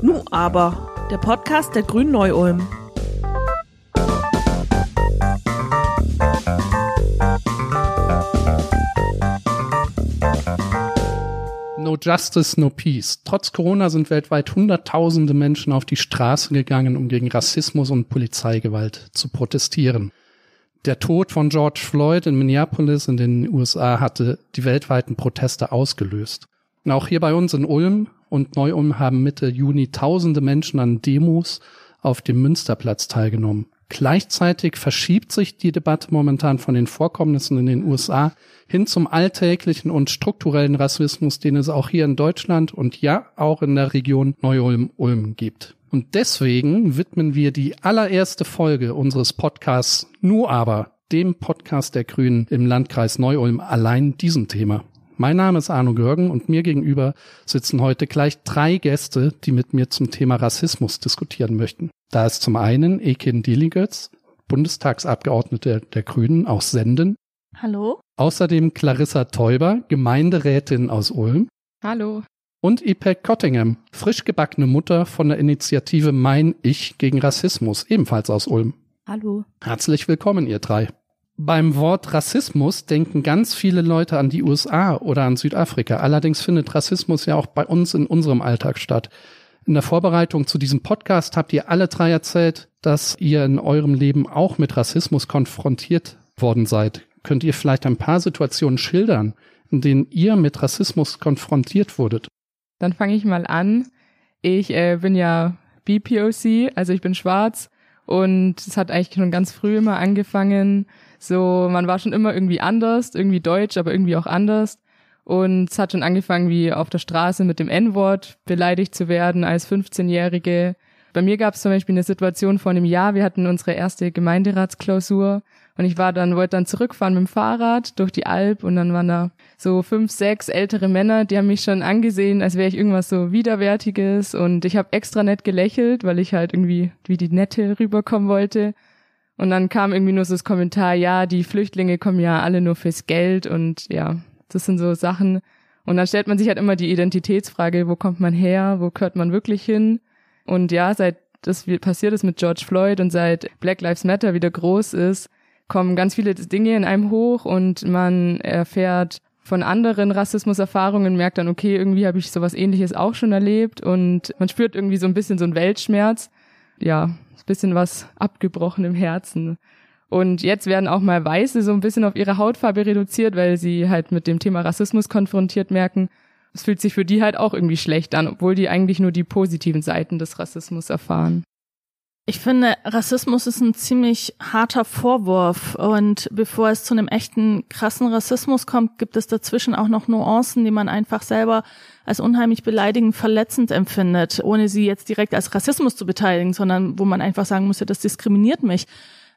Nu aber, der Podcast der Grünen Neu-Ulm. No Justice, No Peace. Trotz Corona sind weltweit Hunderttausende Menschen auf die Straße gegangen, um gegen Rassismus und Polizeigewalt zu protestieren. Der Tod von George Floyd in Minneapolis in den USA hatte die weltweiten Proteste ausgelöst. Und auch hier bei uns in Ulm und Neu-Ulm haben Mitte Juni tausende Menschen an Demos auf dem Münsterplatz teilgenommen. Gleichzeitig verschiebt sich die Debatte momentan von den Vorkommnissen in den USA hin zum alltäglichen und strukturellen Rassismus, den es auch hier in Deutschland und ja auch in der Region Neu-Ulm-Ulm gibt. Und deswegen widmen wir die allererste Folge unseres Podcasts nur aber dem Podcast der Grünen im Landkreis Neu-Ulm allein diesem Thema. Mein Name ist Arno Görgen und mir gegenüber sitzen heute gleich drei Gäste, die mit mir zum Thema Rassismus diskutieren möchten. Da ist zum einen Ekin Diligetz, Bundestagsabgeordnete der Grünen aus Senden. Hallo. Außerdem Clarissa Teuber, Gemeinderätin aus Ulm. Hallo. Und Ipek Cottingham, frisch gebackene Mutter von der Initiative Mein Ich gegen Rassismus, ebenfalls aus Ulm. Hallo. Herzlich willkommen, ihr drei. Beim Wort Rassismus denken ganz viele Leute an die USA oder an Südafrika. Allerdings findet Rassismus ja auch bei uns in unserem Alltag statt. In der Vorbereitung zu diesem Podcast habt ihr alle drei erzählt, dass ihr in eurem Leben auch mit Rassismus konfrontiert worden seid. Könnt ihr vielleicht ein paar Situationen schildern, in denen ihr mit Rassismus konfrontiert wurdet? Dann fange ich mal an. Ich äh, bin ja BPOC, also ich bin schwarz und es hat eigentlich schon ganz früh immer angefangen. So, man war schon immer irgendwie anders, irgendwie deutsch, aber irgendwie auch anders. Und es hat schon angefangen, wie auf der Straße mit dem N-Wort beleidigt zu werden als 15-Jährige. Bei mir gab es zum Beispiel eine Situation vor einem Jahr, wir hatten unsere erste Gemeinderatsklausur und ich war dann, wollte dann zurückfahren mit dem Fahrrad durch die Alp und dann waren da so fünf, sechs ältere Männer, die haben mich schon angesehen, als wäre ich irgendwas so Widerwärtiges und ich habe extra nett gelächelt, weil ich halt irgendwie wie die Nette rüberkommen wollte. Und dann kam irgendwie nur so das Kommentar, ja, die Flüchtlinge kommen ja alle nur fürs Geld und ja, das sind so Sachen. Und dann stellt man sich halt immer die Identitätsfrage, wo kommt man her, wo gehört man wirklich hin? Und ja, seit das passiert ist mit George Floyd und seit Black Lives Matter wieder groß ist, kommen ganz viele Dinge in einem hoch und man erfährt von anderen Rassismuserfahrungen, merkt dann, okay, irgendwie habe ich sowas ähnliches auch schon erlebt und man spürt irgendwie so ein bisschen so einen Weltschmerz. Ja, ein bisschen was abgebrochen im Herzen. Und jetzt werden auch mal Weiße so ein bisschen auf ihre Hautfarbe reduziert, weil sie halt mit dem Thema Rassismus konfrontiert merken. Es fühlt sich für die halt auch irgendwie schlecht an, obwohl die eigentlich nur die positiven Seiten des Rassismus erfahren. Ich finde, Rassismus ist ein ziemlich harter Vorwurf. Und bevor es zu einem echten krassen Rassismus kommt, gibt es dazwischen auch noch Nuancen, die man einfach selber als unheimlich beleidigend, verletzend empfindet, ohne sie jetzt direkt als Rassismus zu beteiligen, sondern wo man einfach sagen muss, ja, das diskriminiert mich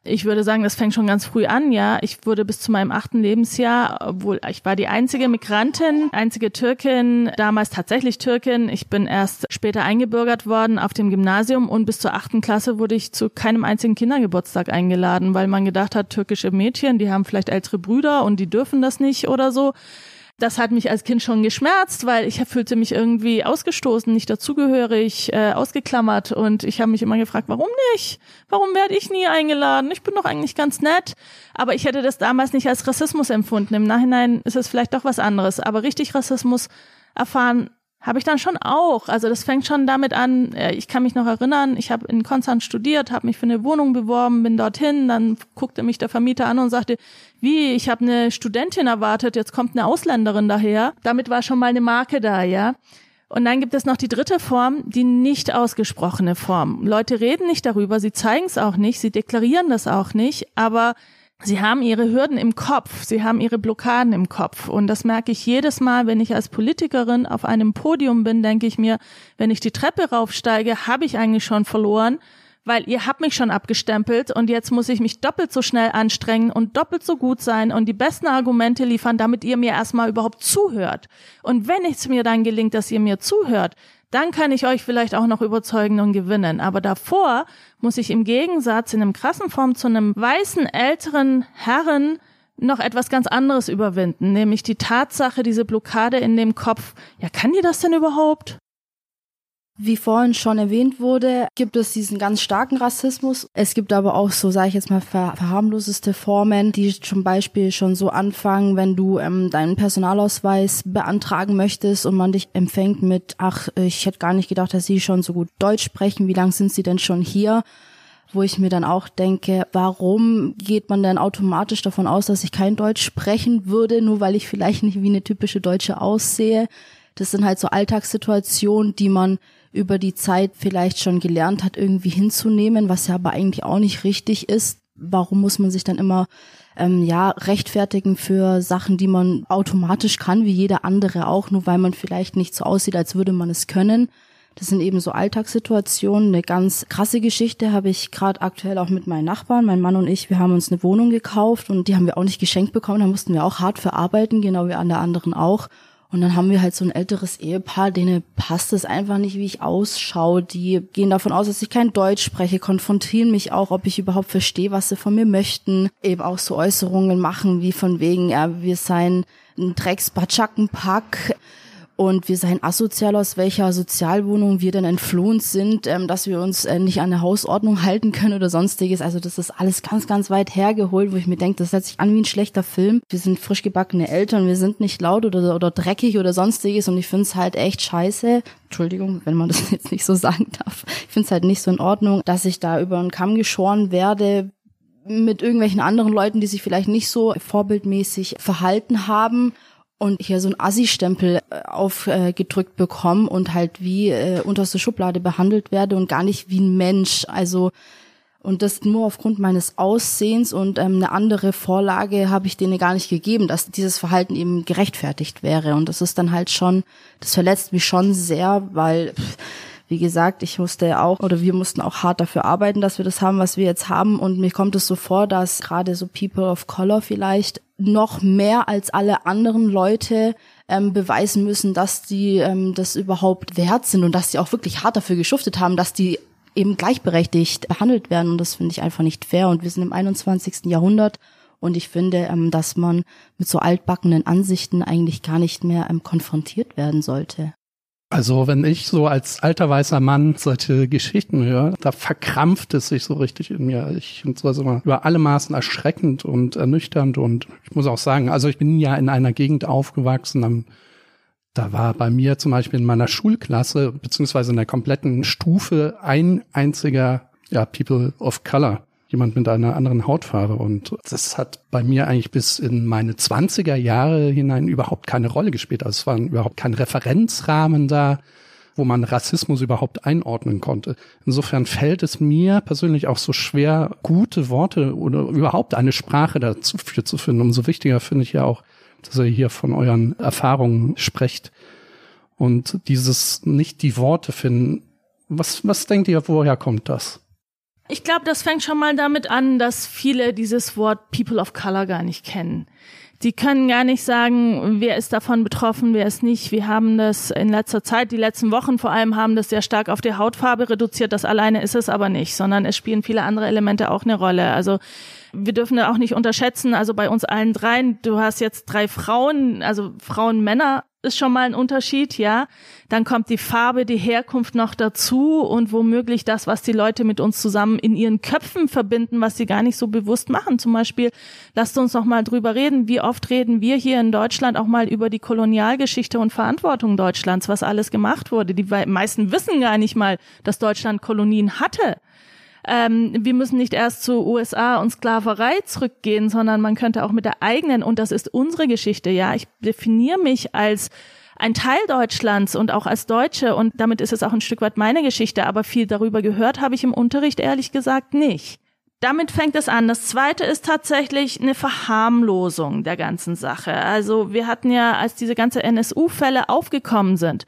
ich würde sagen, das fängt schon ganz früh an, ja. Ich wurde bis zu meinem achten Lebensjahr, obwohl ich war die einzige Migrantin, einzige Türkin, damals tatsächlich Türkin. Ich bin erst später eingebürgert worden auf dem Gymnasium und bis zur achten Klasse wurde ich zu keinem einzigen Kindergeburtstag eingeladen, weil man gedacht hat, türkische Mädchen, die haben vielleicht ältere Brüder und die dürfen das nicht oder so. Das hat mich als Kind schon geschmerzt, weil ich fühlte mich irgendwie ausgestoßen, nicht dazugehörig, äh, ausgeklammert und ich habe mich immer gefragt, warum nicht? Warum werde ich nie eingeladen? Ich bin doch eigentlich ganz nett. Aber ich hätte das damals nicht als Rassismus empfunden. Im Nachhinein ist es vielleicht doch was anderes. Aber richtig Rassismus erfahren habe ich dann schon auch. Also das fängt schon damit an, äh, ich kann mich noch erinnern, ich habe in Konstanz studiert, habe mich für eine Wohnung beworben, bin dorthin, dann guckte mich der Vermieter an und sagte, wie, ich habe eine Studentin erwartet, jetzt kommt eine Ausländerin daher. Damit war schon mal eine Marke da, ja. Und dann gibt es noch die dritte Form, die nicht ausgesprochene Form. Leute reden nicht darüber, sie zeigen es auch nicht, sie deklarieren das auch nicht, aber Sie haben ihre Hürden im Kopf, sie haben ihre Blockaden im Kopf. Und das merke ich jedes Mal, wenn ich als Politikerin auf einem Podium bin, denke ich mir, wenn ich die Treppe raufsteige, habe ich eigentlich schon verloren, weil ihr habt mich schon abgestempelt und jetzt muss ich mich doppelt so schnell anstrengen und doppelt so gut sein und die besten Argumente liefern, damit ihr mir erstmal überhaupt zuhört. Und wenn es mir dann gelingt, dass ihr mir zuhört, dann kann ich euch vielleicht auch noch überzeugen und gewinnen. Aber davor muss ich im Gegensatz in einem krassen Form zu einem weißen älteren Herren noch etwas ganz anderes überwinden, nämlich die Tatsache, diese Blockade in dem Kopf. Ja, kann die das denn überhaupt? Wie vorhin schon erwähnt wurde, gibt es diesen ganz starken Rassismus. Es gibt aber auch so, sage ich jetzt mal, ver verharmloseste Formen, die zum Beispiel schon so anfangen, wenn du ähm, deinen Personalausweis beantragen möchtest und man dich empfängt mit, ach, ich hätte gar nicht gedacht, dass Sie schon so gut Deutsch sprechen. Wie lange sind Sie denn schon hier? wo ich mir dann auch denke, warum geht man denn automatisch davon aus, dass ich kein Deutsch sprechen würde, nur weil ich vielleicht nicht wie eine typische Deutsche aussehe? Das sind halt so Alltagssituationen, die man über die Zeit vielleicht schon gelernt hat, irgendwie hinzunehmen, was ja aber eigentlich auch nicht richtig ist. Warum muss man sich dann immer ähm, ja rechtfertigen für Sachen, die man automatisch kann, wie jeder andere auch, nur weil man vielleicht nicht so aussieht, als würde man es können? Das sind eben so Alltagssituationen. Eine ganz krasse Geschichte habe ich gerade aktuell auch mit meinen Nachbarn. Mein Mann und ich, wir haben uns eine Wohnung gekauft und die haben wir auch nicht geschenkt bekommen. Da mussten wir auch hart verarbeiten, genau wie alle anderen auch. Und dann haben wir halt so ein älteres Ehepaar, denen passt es einfach nicht, wie ich ausschaue. Die gehen davon aus, dass ich kein Deutsch spreche, konfrontieren mich auch, ob ich überhaupt verstehe, was sie von mir möchten. Eben auch so Äußerungen machen, wie von wegen, ja, wir seien ein Drecks-Batschackenpack und wir seien asozial, aus welcher Sozialwohnung wir denn entflohen sind, ähm, dass wir uns äh, nicht an der Hausordnung halten können oder sonstiges. Also das ist alles ganz, ganz weit hergeholt, wo ich mir denke, das hört sich an wie ein schlechter Film. Wir sind frisch gebackene Eltern, wir sind nicht laut oder, oder dreckig oder sonstiges und ich finde es halt echt scheiße. Entschuldigung, wenn man das jetzt nicht so sagen darf. Ich finde es halt nicht so in Ordnung, dass ich da über einen Kamm geschoren werde, mit irgendwelchen anderen Leuten, die sich vielleicht nicht so vorbildmäßig verhalten haben und hier so ein Assi-Stempel äh, aufgedrückt bekomme und halt wie äh, unterste Schublade behandelt werde und gar nicht wie ein Mensch. Also und das nur aufgrund meines Aussehens und ähm, eine andere Vorlage habe ich denen gar nicht gegeben, dass dieses Verhalten eben gerechtfertigt wäre. Und das ist dann halt schon, das verletzt mich schon sehr, weil wie gesagt, ich musste auch oder wir mussten auch hart dafür arbeiten, dass wir das haben, was wir jetzt haben. Und mir kommt es so vor, dass gerade so People of Color vielleicht noch mehr als alle anderen Leute ähm, beweisen müssen, dass die ähm, das überhaupt wert sind und dass die auch wirklich hart dafür geschuftet haben, dass die eben gleichberechtigt behandelt werden. Und das finde ich einfach nicht fair. Und wir sind im 21. Jahrhundert. Und ich finde, ähm, dass man mit so altbackenen Ansichten eigentlich gar nicht mehr ähm, konfrontiert werden sollte. Also wenn ich so als alter weißer Mann solche Geschichten höre, da verkrampft es sich so richtig in mir. Ich finde sowas immer über alle Maßen erschreckend und ernüchternd und ich muss auch sagen, also ich bin ja in einer Gegend aufgewachsen, da war bei mir zum Beispiel in meiner Schulklasse beziehungsweise in der kompletten Stufe ein einziger ja, People of Color jemand mit einer anderen Hautfarbe. Und das hat bei mir eigentlich bis in meine zwanziger Jahre hinein überhaupt keine Rolle gespielt. Also es war überhaupt kein Referenzrahmen da, wo man Rassismus überhaupt einordnen konnte. Insofern fällt es mir persönlich auch so schwer, gute Worte oder überhaupt eine Sprache dazu zu finden. Umso wichtiger finde ich ja auch, dass ihr hier von euren Erfahrungen sprecht. Und dieses nicht die Worte finden. Was, was denkt ihr, woher kommt das? Ich glaube, das fängt schon mal damit an, dass viele dieses Wort People of Color gar nicht kennen. Die können gar nicht sagen, wer ist davon betroffen, wer ist nicht. Wir haben das in letzter Zeit, die letzten Wochen vor allem, haben das sehr stark auf die Hautfarbe reduziert. Das alleine ist es aber nicht, sondern es spielen viele andere Elemente auch eine Rolle. Also wir dürfen auch nicht unterschätzen, also bei uns allen dreien, du hast jetzt drei Frauen, also Frauen, Männer ist schon mal ein Unterschied, ja. Dann kommt die Farbe, die Herkunft noch dazu und womöglich das, was die Leute mit uns zusammen in ihren Köpfen verbinden, was sie gar nicht so bewusst machen. Zum Beispiel, lasst uns noch mal drüber reden, wie oft reden wir hier in Deutschland auch mal über die Kolonialgeschichte und Verantwortung Deutschlands, was alles gemacht wurde. Die meisten wissen gar nicht mal, dass Deutschland Kolonien hatte ähm, wir müssen nicht erst zu USA und Sklaverei zurückgehen, sondern man könnte auch mit der eigenen, und das ist unsere Geschichte, ja, ich definiere mich als ein Teil Deutschlands und auch als Deutsche und damit ist es auch ein Stück weit meine Geschichte, aber viel darüber gehört habe ich im Unterricht ehrlich gesagt nicht. Damit fängt es an. Das zweite ist tatsächlich eine Verharmlosung der ganzen Sache. Also wir hatten ja, als diese ganze NSU-Fälle aufgekommen sind,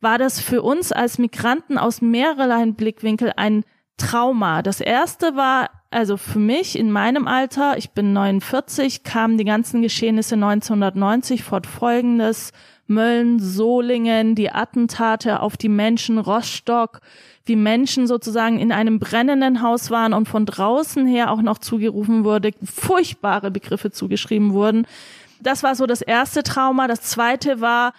war das für uns als Migranten aus mehrerlei Blickwinkel ein Trauma. Das erste war, also für mich in meinem Alter, ich bin 49, kamen die ganzen Geschehnisse 1990 fortfolgendes. Mölln, Solingen, die Attentate auf die Menschen, Rostock, wie Menschen sozusagen in einem brennenden Haus waren und von draußen her auch noch zugerufen wurde, furchtbare Begriffe zugeschrieben wurden. Das war so das erste Trauma. Das zweite war,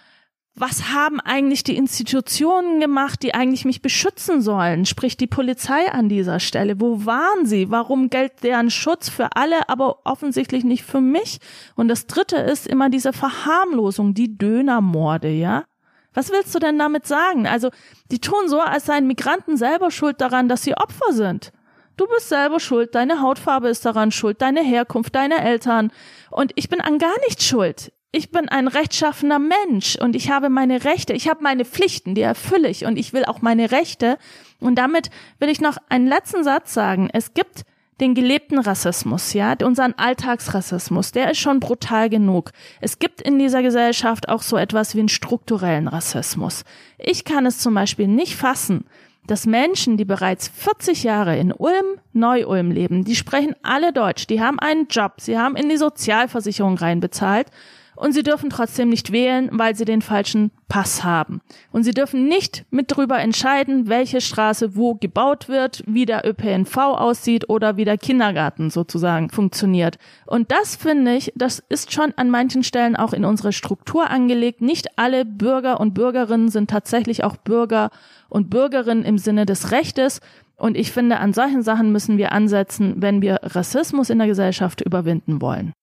was haben eigentlich die Institutionen gemacht, die eigentlich mich beschützen sollen? Sprich die Polizei an dieser Stelle. Wo waren sie? Warum gilt deren Schutz für alle, aber offensichtlich nicht für mich? Und das dritte ist immer diese Verharmlosung, die Dönermorde, ja? Was willst du denn damit sagen? Also, die tun so, als seien Migranten selber schuld daran, dass sie Opfer sind. Du bist selber schuld, deine Hautfarbe ist daran schuld, deine Herkunft, deine Eltern. Und ich bin an gar nichts schuld ich bin ein rechtschaffener Mensch und ich habe meine Rechte, ich habe meine Pflichten, die erfülle ich und ich will auch meine Rechte. Und damit will ich noch einen letzten Satz sagen. Es gibt den gelebten Rassismus, ja, unseren Alltagsrassismus, der ist schon brutal genug. Es gibt in dieser Gesellschaft auch so etwas wie einen strukturellen Rassismus. Ich kann es zum Beispiel nicht fassen, dass Menschen, die bereits 40 Jahre in Ulm, Neu-Ulm leben, die sprechen alle Deutsch, die haben einen Job, sie haben in die Sozialversicherung reinbezahlt und sie dürfen trotzdem nicht wählen, weil sie den falschen Pass haben. Und sie dürfen nicht mit drüber entscheiden, welche Straße wo gebaut wird, wie der ÖPNV aussieht oder wie der Kindergarten sozusagen funktioniert. Und das finde ich, das ist schon an manchen Stellen auch in unsere Struktur angelegt. Nicht alle Bürger und Bürgerinnen sind tatsächlich auch Bürger und Bürgerinnen im Sinne des Rechtes. Und ich finde, an solchen Sachen müssen wir ansetzen, wenn wir Rassismus in der Gesellschaft überwinden wollen.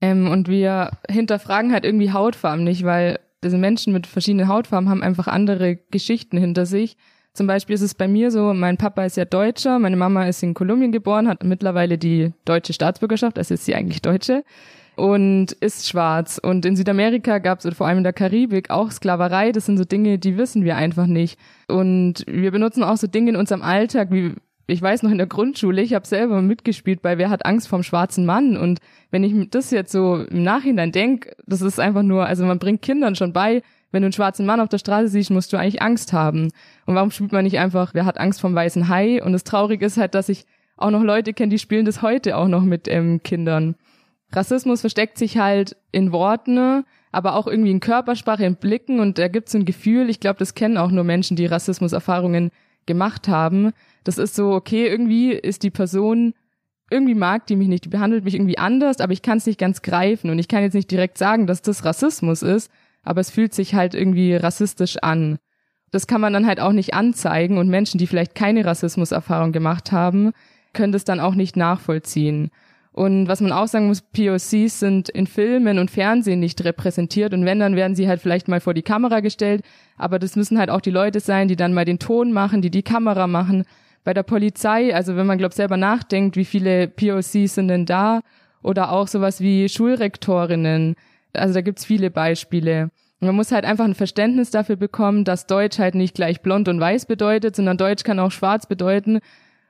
Ähm, und wir hinterfragen halt irgendwie Hautfarben nicht, weil diese Menschen mit verschiedenen Hautfarben haben einfach andere Geschichten hinter sich. Zum Beispiel ist es bei mir so, mein Papa ist ja Deutscher, meine Mama ist in Kolumbien geboren, hat mittlerweile die deutsche Staatsbürgerschaft, also ist sie eigentlich Deutsche und ist schwarz. Und in Südamerika gab es, vor allem in der Karibik, auch Sklaverei. Das sind so Dinge, die wissen wir einfach nicht. Und wir benutzen auch so Dinge in unserem Alltag, wie ich weiß noch in der Grundschule, ich habe selber mitgespielt bei Wer hat Angst vom schwarzen Mann und wenn ich das jetzt so im Nachhinein denk, das ist einfach nur, also man bringt Kindern schon bei, wenn du einen schwarzen Mann auf der Straße siehst, musst du eigentlich Angst haben. Und warum spielt man nicht einfach, wer hat Angst vom weißen Hai? Und das Traurige ist halt, dass ich auch noch Leute kenne, die spielen das heute auch noch mit ähm, Kindern. Rassismus versteckt sich halt in Worten, aber auch irgendwie in Körpersprache, in Blicken und da gibt es ein Gefühl, ich glaube, das kennen auch nur Menschen, die Rassismuserfahrungen gemacht haben, das ist so, okay, irgendwie ist die Person, irgendwie mag die mich nicht, die behandelt mich irgendwie anders, aber ich kann es nicht ganz greifen. Und ich kann jetzt nicht direkt sagen, dass das Rassismus ist, aber es fühlt sich halt irgendwie rassistisch an. Das kann man dann halt auch nicht anzeigen. Und Menschen, die vielleicht keine Rassismuserfahrung gemacht haben, können das dann auch nicht nachvollziehen. Und was man auch sagen muss, POCs sind in Filmen und Fernsehen nicht repräsentiert. Und wenn, dann werden sie halt vielleicht mal vor die Kamera gestellt, aber das müssen halt auch die Leute sein, die dann mal den Ton machen, die die Kamera machen bei der Polizei, also wenn man, glaube selber nachdenkt, wie viele POCs sind denn da? Oder auch sowas wie Schulrektorinnen. Also da gibt's viele Beispiele. Und man muss halt einfach ein Verständnis dafür bekommen, dass Deutsch halt nicht gleich blond und weiß bedeutet, sondern Deutsch kann auch schwarz bedeuten.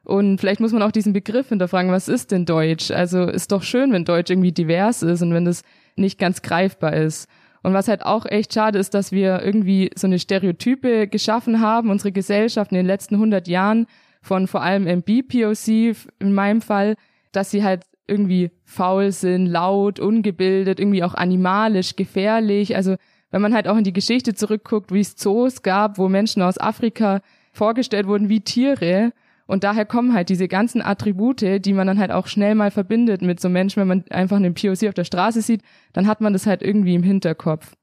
Und vielleicht muss man auch diesen Begriff hinterfragen, was ist denn Deutsch? Also ist doch schön, wenn Deutsch irgendwie divers ist und wenn das nicht ganz greifbar ist. Und was halt auch echt schade ist, dass wir irgendwie so eine Stereotype geschaffen haben, unsere Gesellschaft in den letzten 100 Jahren, von vor allem im BPOC in meinem Fall, dass sie halt irgendwie faul sind, laut, ungebildet, irgendwie auch animalisch, gefährlich. Also wenn man halt auch in die Geschichte zurückguckt, wie es Zoos gab, wo Menschen aus Afrika vorgestellt wurden wie Tiere. Und daher kommen halt diese ganzen Attribute, die man dann halt auch schnell mal verbindet mit so Menschen, wenn man einfach einen POC auf der Straße sieht, dann hat man das halt irgendwie im Hinterkopf.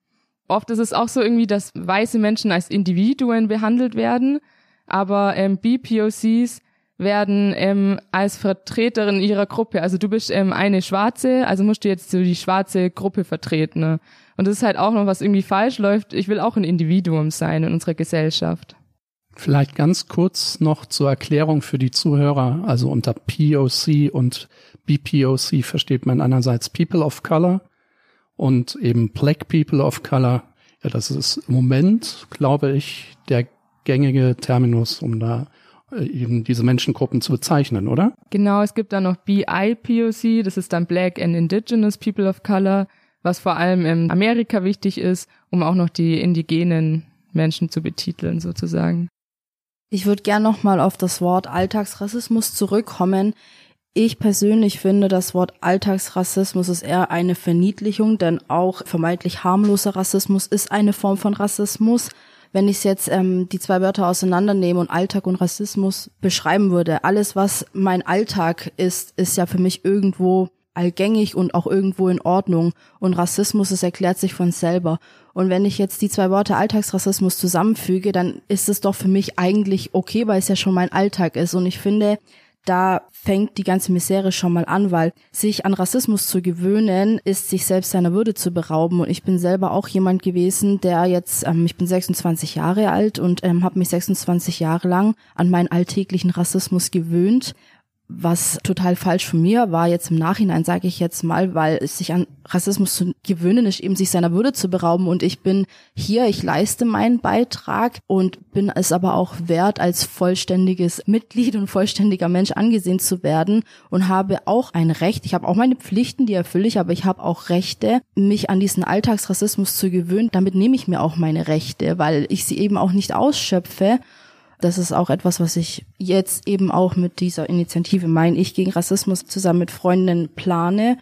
Oft ist es auch so irgendwie, dass weiße Menschen als Individuen behandelt werden aber ähm, BPOCs werden ähm, als Vertreterin ihrer Gruppe, also du bist ähm, eine Schwarze, also musst du jetzt so die schwarze Gruppe vertreten. Ne? Und das ist halt auch noch, was irgendwie falsch läuft. Ich will auch ein Individuum sein in unserer Gesellschaft. Vielleicht ganz kurz noch zur Erklärung für die Zuhörer. Also unter POC und BPOC versteht man einerseits People of Color und eben Black People of Color. Ja, das ist im Moment, glaube ich, der gängige Terminus, um da äh, eben diese Menschengruppen zu bezeichnen, oder? Genau, es gibt dann noch BIPOC, das ist dann Black and Indigenous People of Color, was vor allem in Amerika wichtig ist, um auch noch die indigenen Menschen zu betiteln sozusagen. Ich würde gern nochmal auf das Wort Alltagsrassismus zurückkommen. Ich persönlich finde, das Wort Alltagsrassismus ist eher eine Verniedlichung, denn auch vermeintlich harmloser Rassismus ist eine Form von Rassismus wenn ich jetzt ähm, die zwei Wörter auseinandernehme und Alltag und Rassismus beschreiben würde, alles, was mein Alltag ist, ist ja für mich irgendwo allgängig und auch irgendwo in Ordnung. Und Rassismus, es erklärt sich von selber. Und wenn ich jetzt die zwei Worte Alltagsrassismus zusammenfüge, dann ist es doch für mich eigentlich okay, weil es ja schon mein Alltag ist. Und ich finde, da fängt die ganze Misere schon mal an, weil sich an Rassismus zu gewöhnen, ist sich selbst seiner Würde zu berauben. Und ich bin selber auch jemand gewesen, der jetzt, ähm, ich bin 26 Jahre alt und ähm, habe mich 26 Jahre lang an meinen alltäglichen Rassismus gewöhnt was total falsch von mir war jetzt im Nachhinein, sage ich jetzt mal, weil es sich an Rassismus zu gewöhnen ist, eben sich seiner Würde zu berauben. Und ich bin hier, ich leiste meinen Beitrag und bin es aber auch wert, als vollständiges Mitglied und vollständiger Mensch angesehen zu werden und habe auch ein Recht. Ich habe auch meine Pflichten, die erfülle ich, aber ich habe auch Rechte, mich an diesen Alltagsrassismus zu gewöhnen. Damit nehme ich mir auch meine Rechte, weil ich sie eben auch nicht ausschöpfe das ist auch etwas, was ich jetzt eben auch mit dieser Initiative Mein Ich gegen Rassismus zusammen mit Freundinnen plane.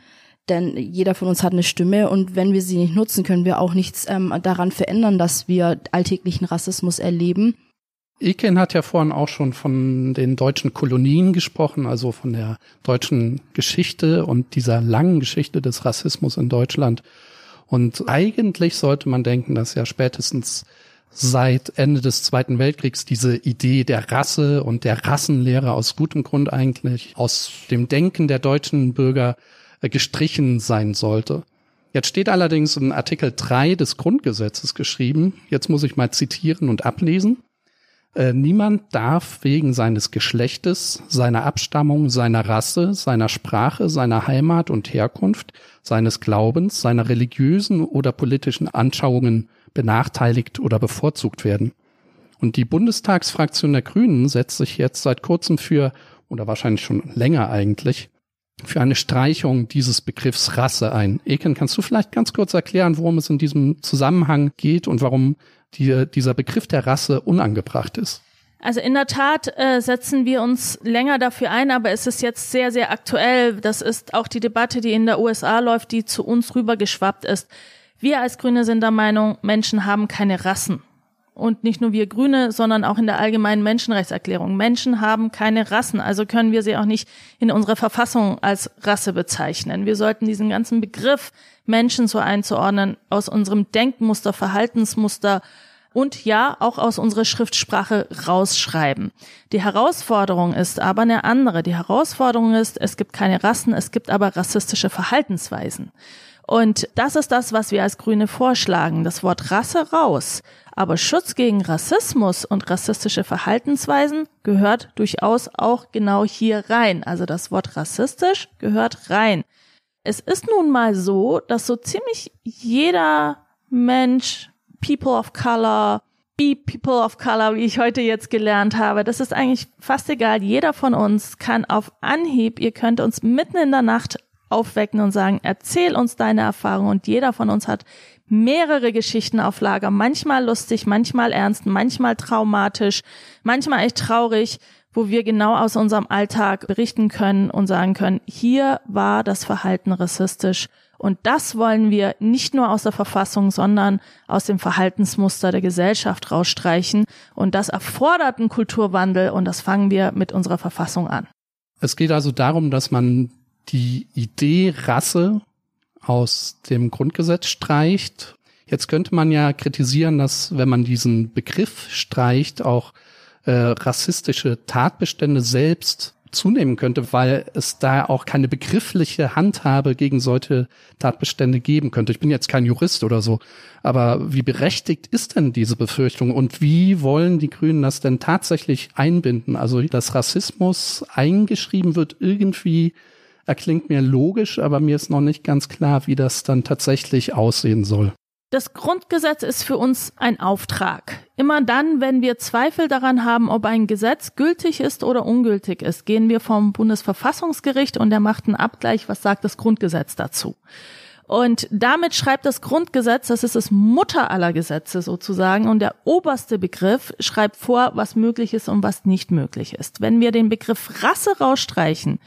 Denn jeder von uns hat eine Stimme und wenn wir sie nicht nutzen, können wir auch nichts ähm, daran verändern, dass wir alltäglichen Rassismus erleben. Eken hat ja vorhin auch schon von den deutschen Kolonien gesprochen, also von der deutschen Geschichte und dieser langen Geschichte des Rassismus in Deutschland. Und eigentlich sollte man denken, dass ja spätestens seit Ende des Zweiten Weltkriegs diese Idee der Rasse und der Rassenlehre aus gutem Grund eigentlich aus dem Denken der deutschen Bürger äh, gestrichen sein sollte. Jetzt steht allerdings in Artikel 3 des Grundgesetzes geschrieben, jetzt muss ich mal zitieren und ablesen, äh, niemand darf wegen seines Geschlechtes, seiner Abstammung, seiner Rasse, seiner Sprache, seiner Heimat und Herkunft, seines Glaubens, seiner religiösen oder politischen Anschauungen benachteiligt oder bevorzugt werden. Und die Bundestagsfraktion der Grünen setzt sich jetzt seit kurzem für, oder wahrscheinlich schon länger eigentlich, für eine Streichung dieses Begriffs Rasse ein. Eken, kannst du vielleicht ganz kurz erklären, worum es in diesem Zusammenhang geht und warum die, dieser Begriff der Rasse unangebracht ist? Also in der Tat äh, setzen wir uns länger dafür ein, aber es ist jetzt sehr, sehr aktuell. Das ist auch die Debatte, die in der USA läuft, die zu uns rübergeschwappt ist. Wir als Grüne sind der Meinung, Menschen haben keine Rassen. Und nicht nur wir Grüne, sondern auch in der allgemeinen Menschenrechtserklärung. Menschen haben keine Rassen, also können wir sie auch nicht in unserer Verfassung als Rasse bezeichnen. Wir sollten diesen ganzen Begriff Menschen so einzuordnen aus unserem Denkmuster, Verhaltensmuster und ja, auch aus unserer Schriftsprache rausschreiben. Die Herausforderung ist aber eine andere. Die Herausforderung ist, es gibt keine Rassen, es gibt aber rassistische Verhaltensweisen. Und das ist das, was wir als Grüne vorschlagen. Das Wort Rasse raus. Aber Schutz gegen Rassismus und rassistische Verhaltensweisen gehört durchaus auch genau hier rein. Also das Wort rassistisch gehört rein. Es ist nun mal so, dass so ziemlich jeder Mensch, People of Color, Be People of Color, wie ich heute jetzt gelernt habe, das ist eigentlich fast egal. Jeder von uns kann auf Anhieb, ihr könnt uns mitten in der Nacht aufwecken und sagen, erzähl uns deine Erfahrung. Und jeder von uns hat mehrere Geschichten auf Lager, manchmal lustig, manchmal ernst, manchmal traumatisch, manchmal echt traurig, wo wir genau aus unserem Alltag berichten können und sagen können, hier war das Verhalten rassistisch. Und das wollen wir nicht nur aus der Verfassung, sondern aus dem Verhaltensmuster der Gesellschaft rausstreichen. Und das erfordert einen Kulturwandel und das fangen wir mit unserer Verfassung an. Es geht also darum, dass man die Idee Rasse aus dem Grundgesetz streicht. Jetzt könnte man ja kritisieren, dass wenn man diesen Begriff streicht, auch äh, rassistische Tatbestände selbst zunehmen könnte, weil es da auch keine begriffliche Handhabe gegen solche Tatbestände geben könnte. Ich bin jetzt kein Jurist oder so, aber wie berechtigt ist denn diese Befürchtung und wie wollen die Grünen das denn tatsächlich einbinden? Also, dass Rassismus eingeschrieben wird irgendwie erklingt mir logisch, aber mir ist noch nicht ganz klar, wie das dann tatsächlich aussehen soll. Das Grundgesetz ist für uns ein Auftrag. Immer dann, wenn wir Zweifel daran haben, ob ein Gesetz gültig ist oder ungültig ist, gehen wir vom Bundesverfassungsgericht und der macht einen Abgleich, was sagt das Grundgesetz dazu. Und damit schreibt das Grundgesetz, das ist das Mutter aller Gesetze sozusagen, und der oberste Begriff schreibt vor, was möglich ist und was nicht möglich ist. Wenn wir den Begriff Rasse rausstreichen,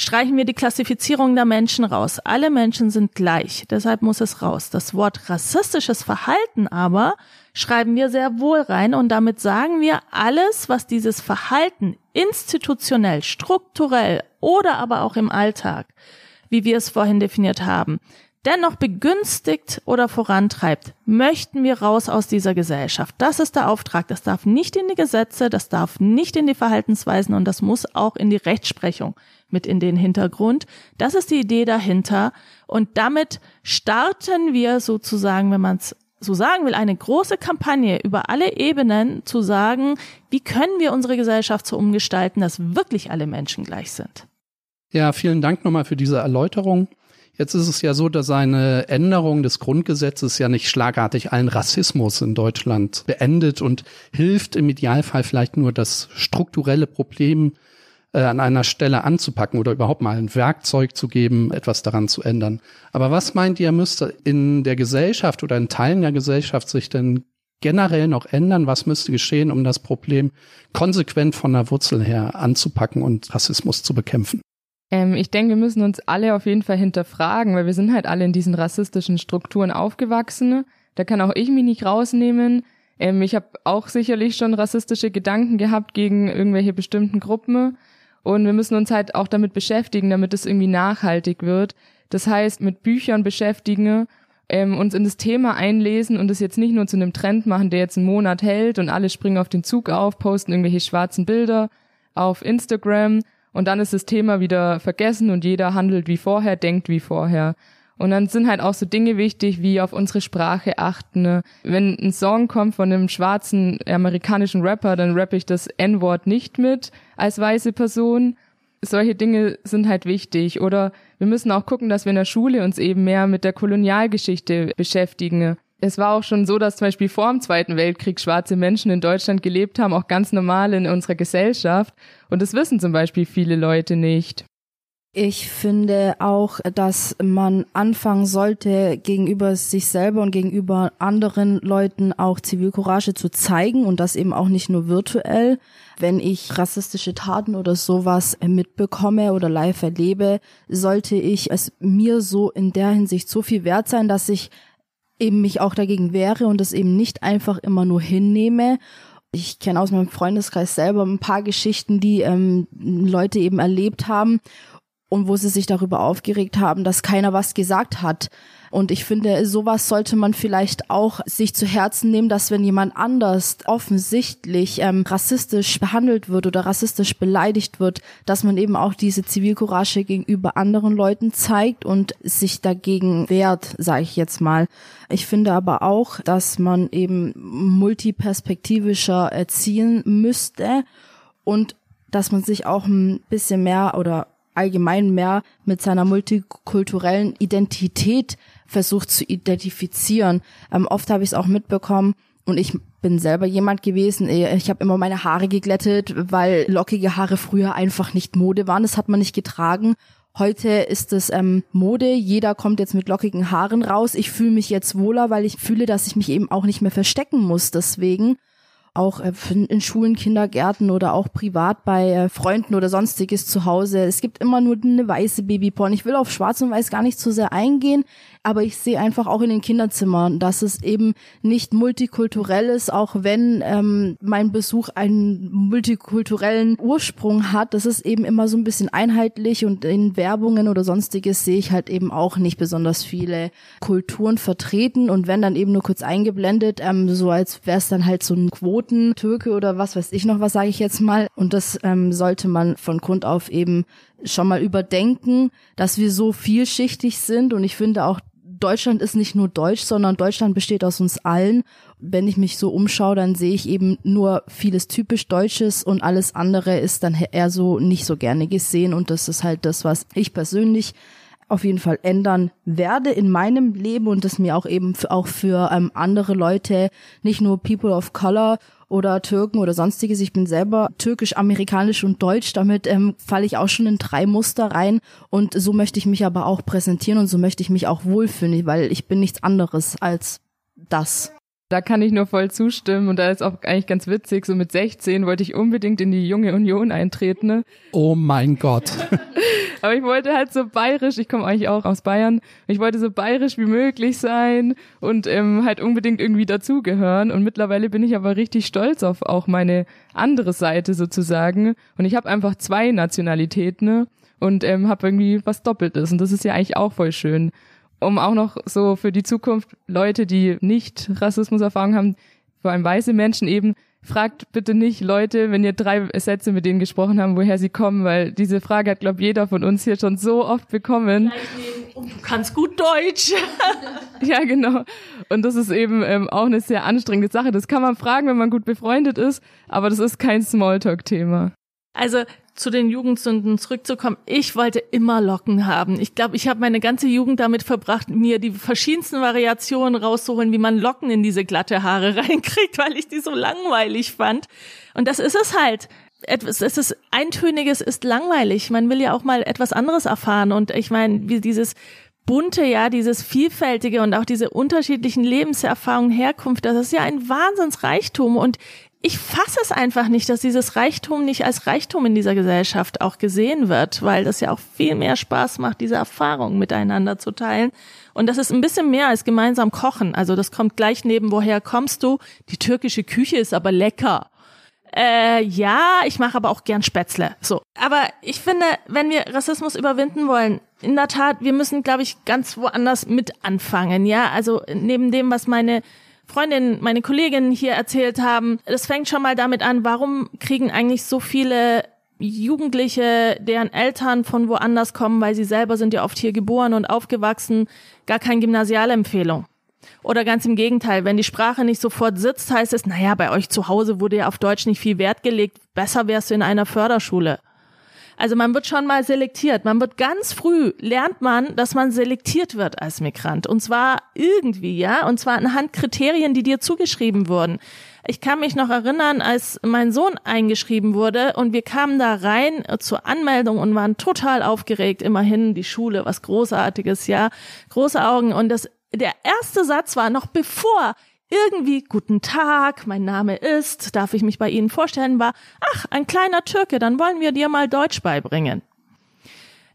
streichen wir die Klassifizierung der Menschen raus. Alle Menschen sind gleich, deshalb muss es raus. Das Wort rassistisches Verhalten aber schreiben wir sehr wohl rein und damit sagen wir alles, was dieses Verhalten institutionell, strukturell oder aber auch im Alltag wie wir es vorhin definiert haben, dennoch begünstigt oder vorantreibt, möchten wir raus aus dieser Gesellschaft. Das ist der Auftrag. Das darf nicht in die Gesetze, das darf nicht in die Verhaltensweisen und das muss auch in die Rechtsprechung mit in den Hintergrund. Das ist die Idee dahinter. Und damit starten wir sozusagen, wenn man es so sagen will, eine große Kampagne über alle Ebenen zu sagen, wie können wir unsere Gesellschaft so umgestalten, dass wirklich alle Menschen gleich sind. Ja, vielen Dank nochmal für diese Erläuterung. Jetzt ist es ja so, dass eine Änderung des Grundgesetzes ja nicht schlagartig allen Rassismus in Deutschland beendet und hilft im Idealfall vielleicht nur das strukturelle Problem äh, an einer Stelle anzupacken oder überhaupt mal ein Werkzeug zu geben, etwas daran zu ändern. Aber was meint ihr, müsste in der Gesellschaft oder in Teilen der Gesellschaft sich denn generell noch ändern? Was müsste geschehen, um das Problem konsequent von der Wurzel her anzupacken und Rassismus zu bekämpfen? Ähm, ich denke, wir müssen uns alle auf jeden Fall hinterfragen, weil wir sind halt alle in diesen rassistischen Strukturen aufgewachsen. Da kann auch ich mich nicht rausnehmen. Ähm, ich habe auch sicherlich schon rassistische Gedanken gehabt gegen irgendwelche bestimmten Gruppen. Und wir müssen uns halt auch damit beschäftigen, damit es irgendwie nachhaltig wird. Das heißt, mit Büchern beschäftigen, ähm, uns in das Thema einlesen und es jetzt nicht nur zu einem Trend machen, der jetzt einen Monat hält und alle springen auf den Zug auf, posten irgendwelche schwarzen Bilder auf Instagram und dann ist das Thema wieder vergessen und jeder handelt wie vorher, denkt wie vorher. Und dann sind halt auch so Dinge wichtig, wie auf unsere Sprache achten. Wenn ein Song kommt von einem schwarzen amerikanischen Rapper, dann rappe ich das N-Wort nicht mit als weiße Person. Solche Dinge sind halt wichtig. Oder wir müssen auch gucken, dass wir in der Schule uns eben mehr mit der Kolonialgeschichte beschäftigen. Es war auch schon so, dass zum Beispiel vor dem Zweiten Weltkrieg schwarze Menschen in Deutschland gelebt haben, auch ganz normal in unserer Gesellschaft. Und das wissen zum Beispiel viele Leute nicht. Ich finde auch, dass man anfangen sollte, gegenüber sich selber und gegenüber anderen Leuten auch Zivilcourage zu zeigen und das eben auch nicht nur virtuell. Wenn ich rassistische Taten oder sowas mitbekomme oder live erlebe, sollte ich es mir so in der Hinsicht so viel wert sein, dass ich eben mich auch dagegen wehre und es eben nicht einfach immer nur hinnehme ich kenne aus meinem Freundeskreis selber ein paar Geschichten, die ähm, Leute eben erlebt haben und wo sie sich darüber aufgeregt haben, dass keiner was gesagt hat. Und ich finde, sowas sollte man vielleicht auch sich zu Herzen nehmen, dass wenn jemand anders offensichtlich ähm, rassistisch behandelt wird oder rassistisch beleidigt wird, dass man eben auch diese Zivilcourage gegenüber anderen Leuten zeigt und sich dagegen wehrt, sage ich jetzt mal. Ich finde aber auch, dass man eben multiperspektivischer erziehen müsste und dass man sich auch ein bisschen mehr oder allgemein mehr mit seiner multikulturellen Identität versucht zu identifizieren. Ähm, oft habe ich es auch mitbekommen und ich bin selber jemand gewesen, ich habe immer meine Haare geglättet, weil lockige Haare früher einfach nicht Mode waren, das hat man nicht getragen. Heute ist es ähm, Mode, jeder kommt jetzt mit lockigen Haaren raus. Ich fühle mich jetzt wohler, weil ich fühle, dass ich mich eben auch nicht mehr verstecken muss deswegen auch äh, in Schulen, Kindergärten oder auch privat bei äh, Freunden oder sonstiges zu Hause. Es gibt immer nur eine weiße Babyporn. Ich will auf Schwarz und Weiß gar nicht so sehr eingehen, aber ich sehe einfach auch in den Kinderzimmern, dass es eben nicht multikulturell ist, auch wenn ähm, mein Besuch einen multikulturellen Ursprung hat. Das ist eben immer so ein bisschen einheitlich und in Werbungen oder sonstiges sehe ich halt eben auch nicht besonders viele Kulturen vertreten und wenn dann eben nur kurz eingeblendet, ähm, so als wäre es dann halt so ein Quoten Türke oder was weiß ich noch, was sage ich jetzt mal. Und das ähm, sollte man von Grund auf eben schon mal überdenken, dass wir so vielschichtig sind und ich finde auch Deutschland ist nicht nur deutsch, sondern Deutschland besteht aus uns allen. Wenn ich mich so umschaue, dann sehe ich eben nur vieles typisch Deutsches und alles andere ist dann eher so nicht so gerne gesehen und das ist halt das, was ich persönlich auf jeden Fall ändern werde in meinem Leben und das mir auch eben auch für ähm, andere Leute, nicht nur People of Color oder Türken oder sonstiges. Ich bin selber türkisch, amerikanisch und deutsch. Damit ähm, falle ich auch schon in drei Muster rein. Und so möchte ich mich aber auch präsentieren und so möchte ich mich auch wohlfühlen, weil ich bin nichts anderes als das. Da kann ich nur voll zustimmen und da ist auch eigentlich ganz witzig, so mit 16 wollte ich unbedingt in die junge Union eintreten. Ne? Oh mein Gott. Aber ich wollte halt so bayerisch, ich komme eigentlich auch aus Bayern, ich wollte so bayerisch wie möglich sein und ähm, halt unbedingt irgendwie dazugehören. Und mittlerweile bin ich aber richtig stolz auf auch meine andere Seite sozusagen. Und ich habe einfach zwei Nationalitäten ne? und ähm, habe irgendwie was Doppeltes. Und das ist ja eigentlich auch voll schön um auch noch so für die Zukunft Leute, die nicht Rassismuserfahrung haben, vor allem weiße Menschen eben, fragt bitte nicht Leute, wenn ihr drei Sätze mit denen gesprochen haben, woher sie kommen, weil diese Frage hat, glaube jeder von uns hier schon so oft bekommen. Und du kannst gut Deutsch. ja, genau. Und das ist eben ähm, auch eine sehr anstrengende Sache. Das kann man fragen, wenn man gut befreundet ist, aber das ist kein Smalltalk-Thema. Also zu den Jugendsünden zurückzukommen. Ich wollte immer Locken haben. Ich glaube, ich habe meine ganze Jugend damit verbracht, mir die verschiedensten Variationen rauszuholen, wie man Locken in diese glatte Haare reinkriegt, weil ich die so langweilig fand. Und das ist es halt. Etwas, es ist eintöniges ist langweilig. Man will ja auch mal etwas anderes erfahren. Und ich meine, wie dieses bunte, ja, dieses vielfältige und auch diese unterschiedlichen Lebenserfahrungen, Herkunft, das ist ja ein Wahnsinnsreichtum. Und ich fasse es einfach nicht, dass dieses Reichtum nicht als Reichtum in dieser Gesellschaft auch gesehen wird, weil das ja auch viel mehr Spaß macht, diese Erfahrungen miteinander zu teilen. Und das ist ein bisschen mehr als gemeinsam kochen. Also das kommt gleich neben, woher kommst du? Die türkische Küche ist aber lecker. Äh, ja, ich mache aber auch gern Spätzle. So. Aber ich finde, wenn wir Rassismus überwinden wollen, in der Tat, wir müssen, glaube ich, ganz woanders mit anfangen. Ja, also neben dem, was meine Freundin, meine Kolleginnen hier erzählt haben, das fängt schon mal damit an, warum kriegen eigentlich so viele Jugendliche, deren Eltern von woanders kommen, weil sie selber sind ja oft hier geboren und aufgewachsen, gar keine Gymnasialempfehlung. Oder ganz im Gegenteil, wenn die Sprache nicht sofort sitzt, heißt es, naja, bei euch zu Hause wurde ja auf Deutsch nicht viel Wert gelegt, besser wärst du in einer Förderschule. Also man wird schon mal selektiert. Man wird ganz früh lernt man, dass man selektiert wird als Migrant. Und zwar irgendwie, ja. Und zwar anhand Kriterien, die dir zugeschrieben wurden. Ich kann mich noch erinnern, als mein Sohn eingeschrieben wurde und wir kamen da rein zur Anmeldung und waren total aufgeregt. Immerhin die Schule, was großartiges, ja. Große Augen. Und das, der erste Satz war noch bevor irgendwie guten Tag, mein Name ist, darf ich mich bei Ihnen vorstellen, war, ach, ein kleiner Türke, dann wollen wir dir mal Deutsch beibringen.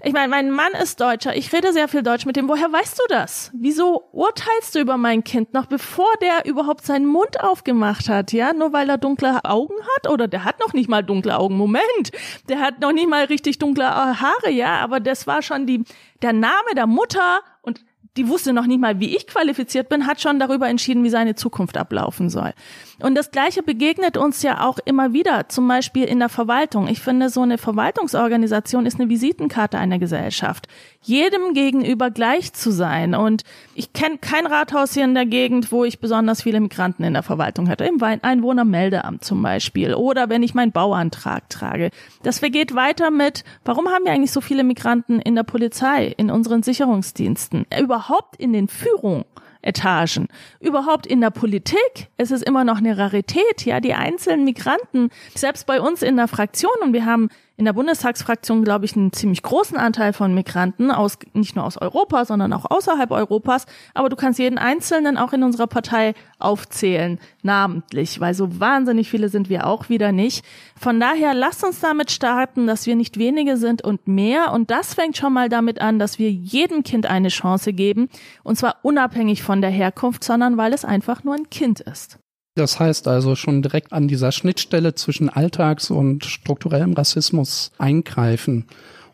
Ich meine, mein Mann ist Deutscher, ich rede sehr viel Deutsch mit dem. Woher weißt du das? Wieso urteilst du über mein Kind noch bevor der überhaupt seinen Mund aufgemacht hat, ja? Nur weil er dunkle Augen hat? Oder der hat noch nicht mal dunkle Augen. Moment. Der hat noch nicht mal richtig dunkle Haare, ja? Aber das war schon die, der Name der Mutter und die wusste noch nicht mal, wie ich qualifiziert bin, hat schon darüber entschieden, wie seine Zukunft ablaufen soll. Und das Gleiche begegnet uns ja auch immer wieder, zum Beispiel in der Verwaltung. Ich finde, so eine Verwaltungsorganisation ist eine Visitenkarte einer Gesellschaft. Jedem gegenüber gleich zu sein. Und ich kenne kein Rathaus hier in der Gegend, wo ich besonders viele Migranten in der Verwaltung hätte. Im Einwohnermeldeamt zum Beispiel. Oder wenn ich meinen Bauantrag trage. Das vergeht weiter mit, warum haben wir eigentlich so viele Migranten in der Polizei, in unseren Sicherungsdiensten, überhaupt in den Führungen? Etagen. Überhaupt in der Politik ist es immer noch eine Rarität, ja, die einzelnen Migranten, selbst bei uns in der Fraktion, und wir haben in der Bundestagsfraktion, glaube ich, einen ziemlich großen Anteil von Migranten aus, nicht nur aus Europa, sondern auch außerhalb Europas. Aber du kannst jeden Einzelnen auch in unserer Partei aufzählen, namentlich, weil so wahnsinnig viele sind wir auch wieder nicht. Von daher lasst uns damit starten, dass wir nicht wenige sind und mehr. Und das fängt schon mal damit an, dass wir jedem Kind eine Chance geben. Und zwar unabhängig von der Herkunft, sondern weil es einfach nur ein Kind ist. Das heißt also schon direkt an dieser Schnittstelle zwischen Alltags- und strukturellem Rassismus eingreifen.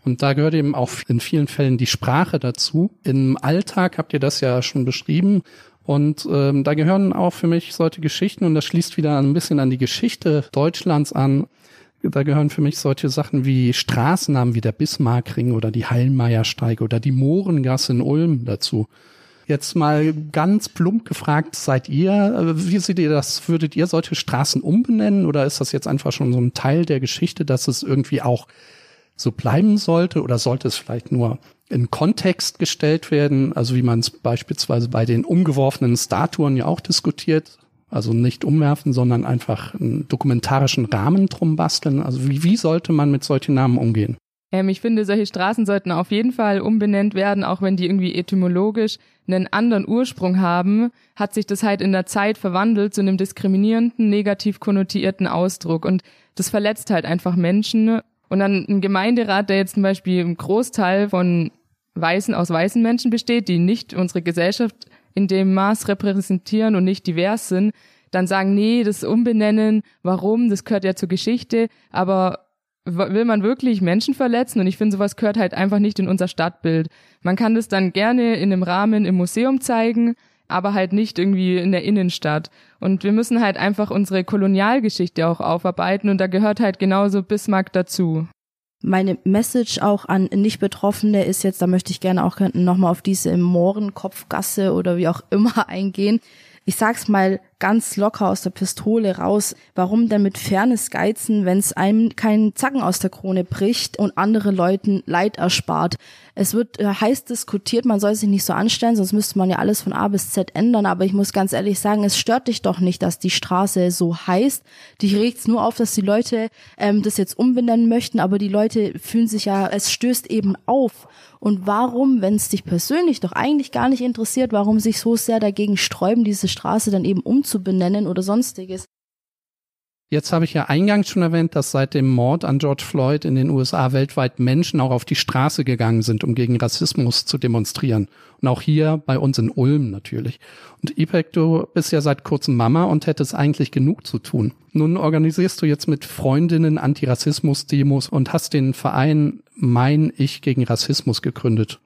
Und da gehört eben auch in vielen Fällen die Sprache dazu. Im Alltag habt ihr das ja schon beschrieben. Und ähm, da gehören auch für mich solche Geschichten, und das schließt wieder ein bisschen an die Geschichte Deutschlands an. Da gehören für mich solche Sachen wie Straßennamen wie der Bismarckring oder die Heilmeiersteige oder die Mohrengasse in Ulm dazu. Jetzt mal ganz plump gefragt, seid ihr, äh, wie seht ihr das? Würdet ihr solche Straßen umbenennen oder ist das jetzt einfach schon so ein Teil der Geschichte, dass es irgendwie auch so bleiben sollte oder sollte es vielleicht nur in Kontext gestellt werden, also wie man es beispielsweise bei den umgeworfenen Statuen ja auch diskutiert, also nicht umwerfen, sondern einfach einen dokumentarischen Rahmen drum basteln. Also wie, wie sollte man mit solchen Namen umgehen? Ähm, ich finde, solche Straßen sollten auf jeden Fall umbenennt werden, auch wenn die irgendwie etymologisch einen anderen Ursprung haben, hat sich das halt in der Zeit verwandelt zu einem diskriminierenden, negativ konnotierten Ausdruck. Und das verletzt halt einfach Menschen. Und dann ein Gemeinderat, der jetzt zum Beispiel im Großteil von Weißen aus weißen Menschen besteht, die nicht unsere Gesellschaft in dem Maß repräsentieren und nicht divers sind, dann sagen, nee, das Umbenennen, warum, das gehört ja zur Geschichte, aber will man wirklich Menschen verletzen? Und ich finde, sowas gehört halt einfach nicht in unser Stadtbild. Man kann das dann gerne in einem Rahmen im Museum zeigen, aber halt nicht irgendwie in der Innenstadt. Und wir müssen halt einfach unsere Kolonialgeschichte auch aufarbeiten und da gehört halt genauso Bismarck dazu. Meine Message auch an Nicht-Betroffene ist jetzt, da möchte ich gerne auch nochmal auf diese Mohrenkopfgasse oder wie auch immer eingehen ich sag's mal ganz locker aus der Pistole raus, warum denn mit Fairness geizen, wenn es einem keinen Zacken aus der Krone bricht und andere Leuten Leid erspart. Es wird äh, heiß diskutiert, man soll sich nicht so anstellen, sonst müsste man ja alles von A bis Z ändern, aber ich muss ganz ehrlich sagen, es stört dich doch nicht, dass die Straße so heißt. Dich regt's nur auf, dass die Leute ähm, das jetzt umbenennen möchten, aber die Leute fühlen sich ja, es stößt eben auf. Und warum, wenn es dich persönlich doch eigentlich gar nicht interessiert, warum sich so sehr dagegen sträuben, diese Straße dann eben umzubenennen oder sonstiges? Jetzt habe ich ja eingangs schon erwähnt, dass seit dem Mord an George Floyd in den USA weltweit Menschen auch auf die Straße gegangen sind, um gegen Rassismus zu demonstrieren. Und auch hier bei uns in Ulm natürlich. Und Ipek, du bist ja seit kurzem Mama und hättest eigentlich genug zu tun. Nun organisierst du jetzt mit Freundinnen Antirassismus-Demos und hast den Verein Mein Ich gegen Rassismus gegründet.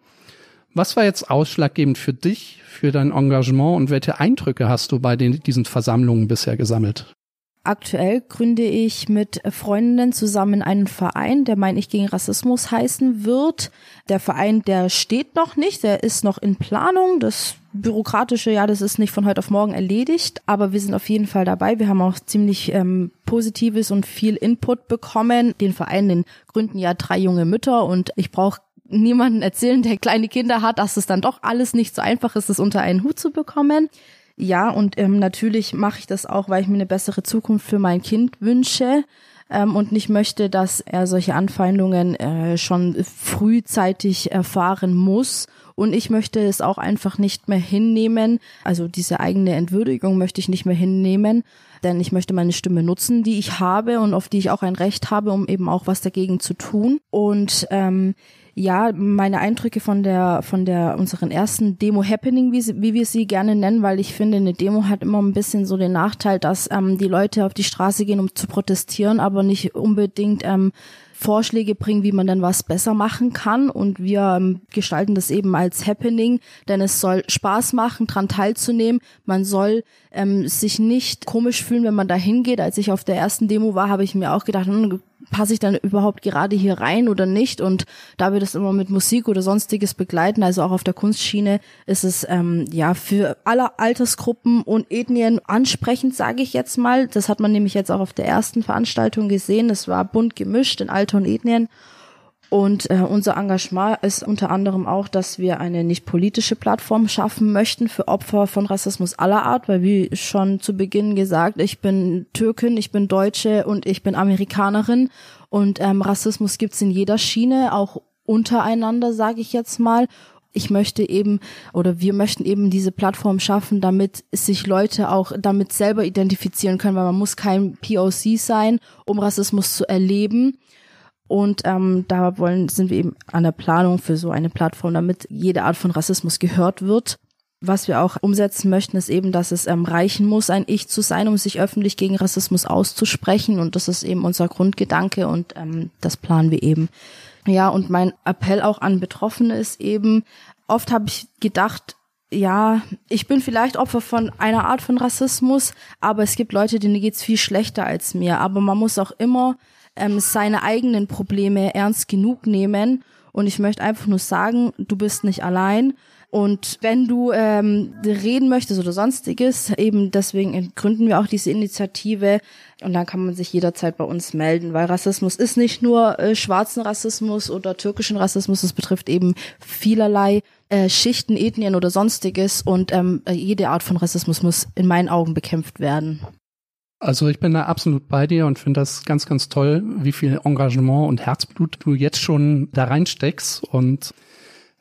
Was war jetzt ausschlaggebend für dich, für dein Engagement und welche Eindrücke hast du bei den, diesen Versammlungen bisher gesammelt? Aktuell gründe ich mit Freundinnen zusammen einen Verein, der mein Ich gegen Rassismus heißen wird. Der Verein, der steht noch nicht, der ist noch in Planung. Das bürokratische, ja, das ist nicht von heute auf morgen erledigt, aber wir sind auf jeden Fall dabei. Wir haben auch ziemlich ähm, positives und viel Input bekommen. Den Verein, den gründen ja drei junge Mütter und ich brauche niemanden erzählen, der kleine Kinder hat, dass es dann doch alles nicht so einfach ist, es unter einen Hut zu bekommen. Ja, und ähm, natürlich mache ich das auch, weil ich mir eine bessere Zukunft für mein Kind wünsche ähm, und nicht möchte, dass er solche Anfeindungen äh, schon frühzeitig erfahren muss. Und ich möchte es auch einfach nicht mehr hinnehmen. Also diese eigene Entwürdigung möchte ich nicht mehr hinnehmen, denn ich möchte meine Stimme nutzen, die ich habe und auf die ich auch ein Recht habe, um eben auch was dagegen zu tun. Und ähm, ja, meine Eindrücke von der, von der, unseren ersten Demo Happening, wie, wie wir sie gerne nennen, weil ich finde, eine Demo hat immer ein bisschen so den Nachteil, dass ähm, die Leute auf die Straße gehen, um zu protestieren, aber nicht unbedingt ähm, Vorschläge bringen, wie man dann was besser machen kann. Und wir ähm, gestalten das eben als Happening, denn es soll Spaß machen, dran teilzunehmen. Man soll ähm, sich nicht komisch fühlen, wenn man da hingeht. Als ich auf der ersten Demo war, habe ich mir auch gedacht, hm, passe ich dann überhaupt gerade hier rein oder nicht? Und da wir das immer mit Musik oder sonstiges begleiten, also auch auf der Kunstschiene, ist es ähm, ja für alle Altersgruppen und Ethnien ansprechend, sage ich jetzt mal. Das hat man nämlich jetzt auch auf der ersten Veranstaltung gesehen. Es war bunt gemischt in Alter und Ethnien. Und äh, unser Engagement ist unter anderem auch, dass wir eine nicht politische Plattform schaffen möchten für Opfer von Rassismus aller Art, weil wie schon zu Beginn gesagt, ich bin Türkin, ich bin Deutsche und ich bin Amerikanerin und ähm, Rassismus gibt's in jeder Schiene, auch untereinander, sage ich jetzt mal. Ich möchte eben oder wir möchten eben diese Plattform schaffen, damit sich Leute auch damit selber identifizieren können, weil man muss kein POC sein, um Rassismus zu erleben und ähm, da wollen, sind wir eben an der Planung für so eine Plattform, damit jede Art von Rassismus gehört wird. Was wir auch umsetzen möchten, ist eben, dass es ähm, reichen muss, ein Ich zu sein, um sich öffentlich gegen Rassismus auszusprechen. Und das ist eben unser Grundgedanke und ähm, das planen wir eben. Ja, und mein Appell auch an Betroffene ist eben, oft habe ich gedacht, ja, ich bin vielleicht Opfer von einer Art von Rassismus, aber es gibt Leute, denen geht's viel schlechter als mir. Aber man muss auch immer ähm, seine eigenen Probleme ernst genug nehmen. Und ich möchte einfach nur sagen, du bist nicht allein. Und wenn du ähm, reden möchtest oder sonstiges, eben deswegen gründen wir auch diese Initiative und dann kann man sich jederzeit bei uns melden, weil Rassismus ist nicht nur äh, schwarzen Rassismus oder türkischen Rassismus, es betrifft eben vielerlei äh, Schichten, Ethnien oder sonstiges und ähm, jede Art von Rassismus muss in meinen Augen bekämpft werden. Also ich bin da absolut bei dir und finde das ganz, ganz toll, wie viel Engagement und Herzblut du jetzt schon da reinsteckst. Und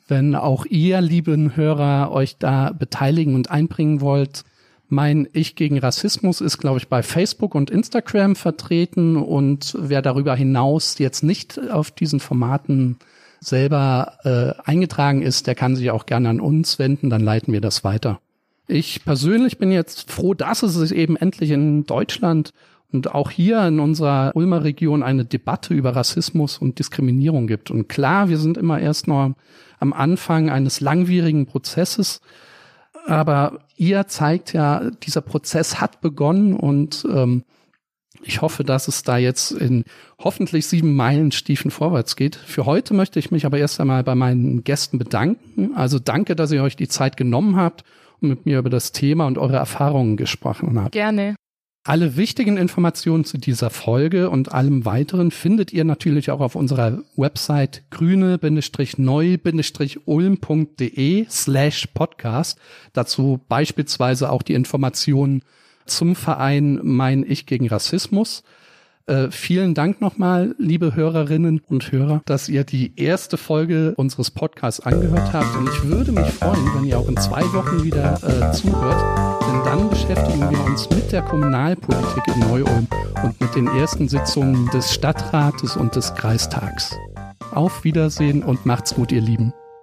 wenn auch ihr, lieben Hörer, euch da beteiligen und einbringen wollt, mein Ich gegen Rassismus ist, glaube ich, bei Facebook und Instagram vertreten. Und wer darüber hinaus jetzt nicht auf diesen Formaten selber äh, eingetragen ist, der kann sich auch gerne an uns wenden, dann leiten wir das weiter. Ich persönlich bin jetzt froh, dass es eben endlich in Deutschland und auch hier in unserer Ulmer Region eine Debatte über Rassismus und Diskriminierung gibt. Und klar, wir sind immer erst noch am Anfang eines langwierigen Prozesses, aber ihr zeigt ja, dieser Prozess hat begonnen und ähm, ich hoffe, dass es da jetzt in hoffentlich sieben Meilenstiefen vorwärts geht. Für heute möchte ich mich aber erst einmal bei meinen Gästen bedanken. Also danke, dass ihr euch die Zeit genommen habt mit mir über das Thema und eure Erfahrungen gesprochen habt. Gerne. Alle wichtigen Informationen zu dieser Folge und allem weiteren findet ihr natürlich auch auf unserer Website grüne-neu-ulm.de slash podcast. Dazu beispielsweise auch die Informationen zum Verein Mein Ich gegen Rassismus. Äh, vielen Dank nochmal, liebe Hörerinnen und Hörer, dass ihr die erste Folge unseres Podcasts angehört habt. Und ich würde mich freuen, wenn ihr auch in zwei Wochen wieder äh, zuhört. Denn dann beschäftigen wir uns mit der Kommunalpolitik in Neu-Ulm und mit den ersten Sitzungen des Stadtrates und des Kreistags. Auf Wiedersehen und macht's gut, ihr Lieben.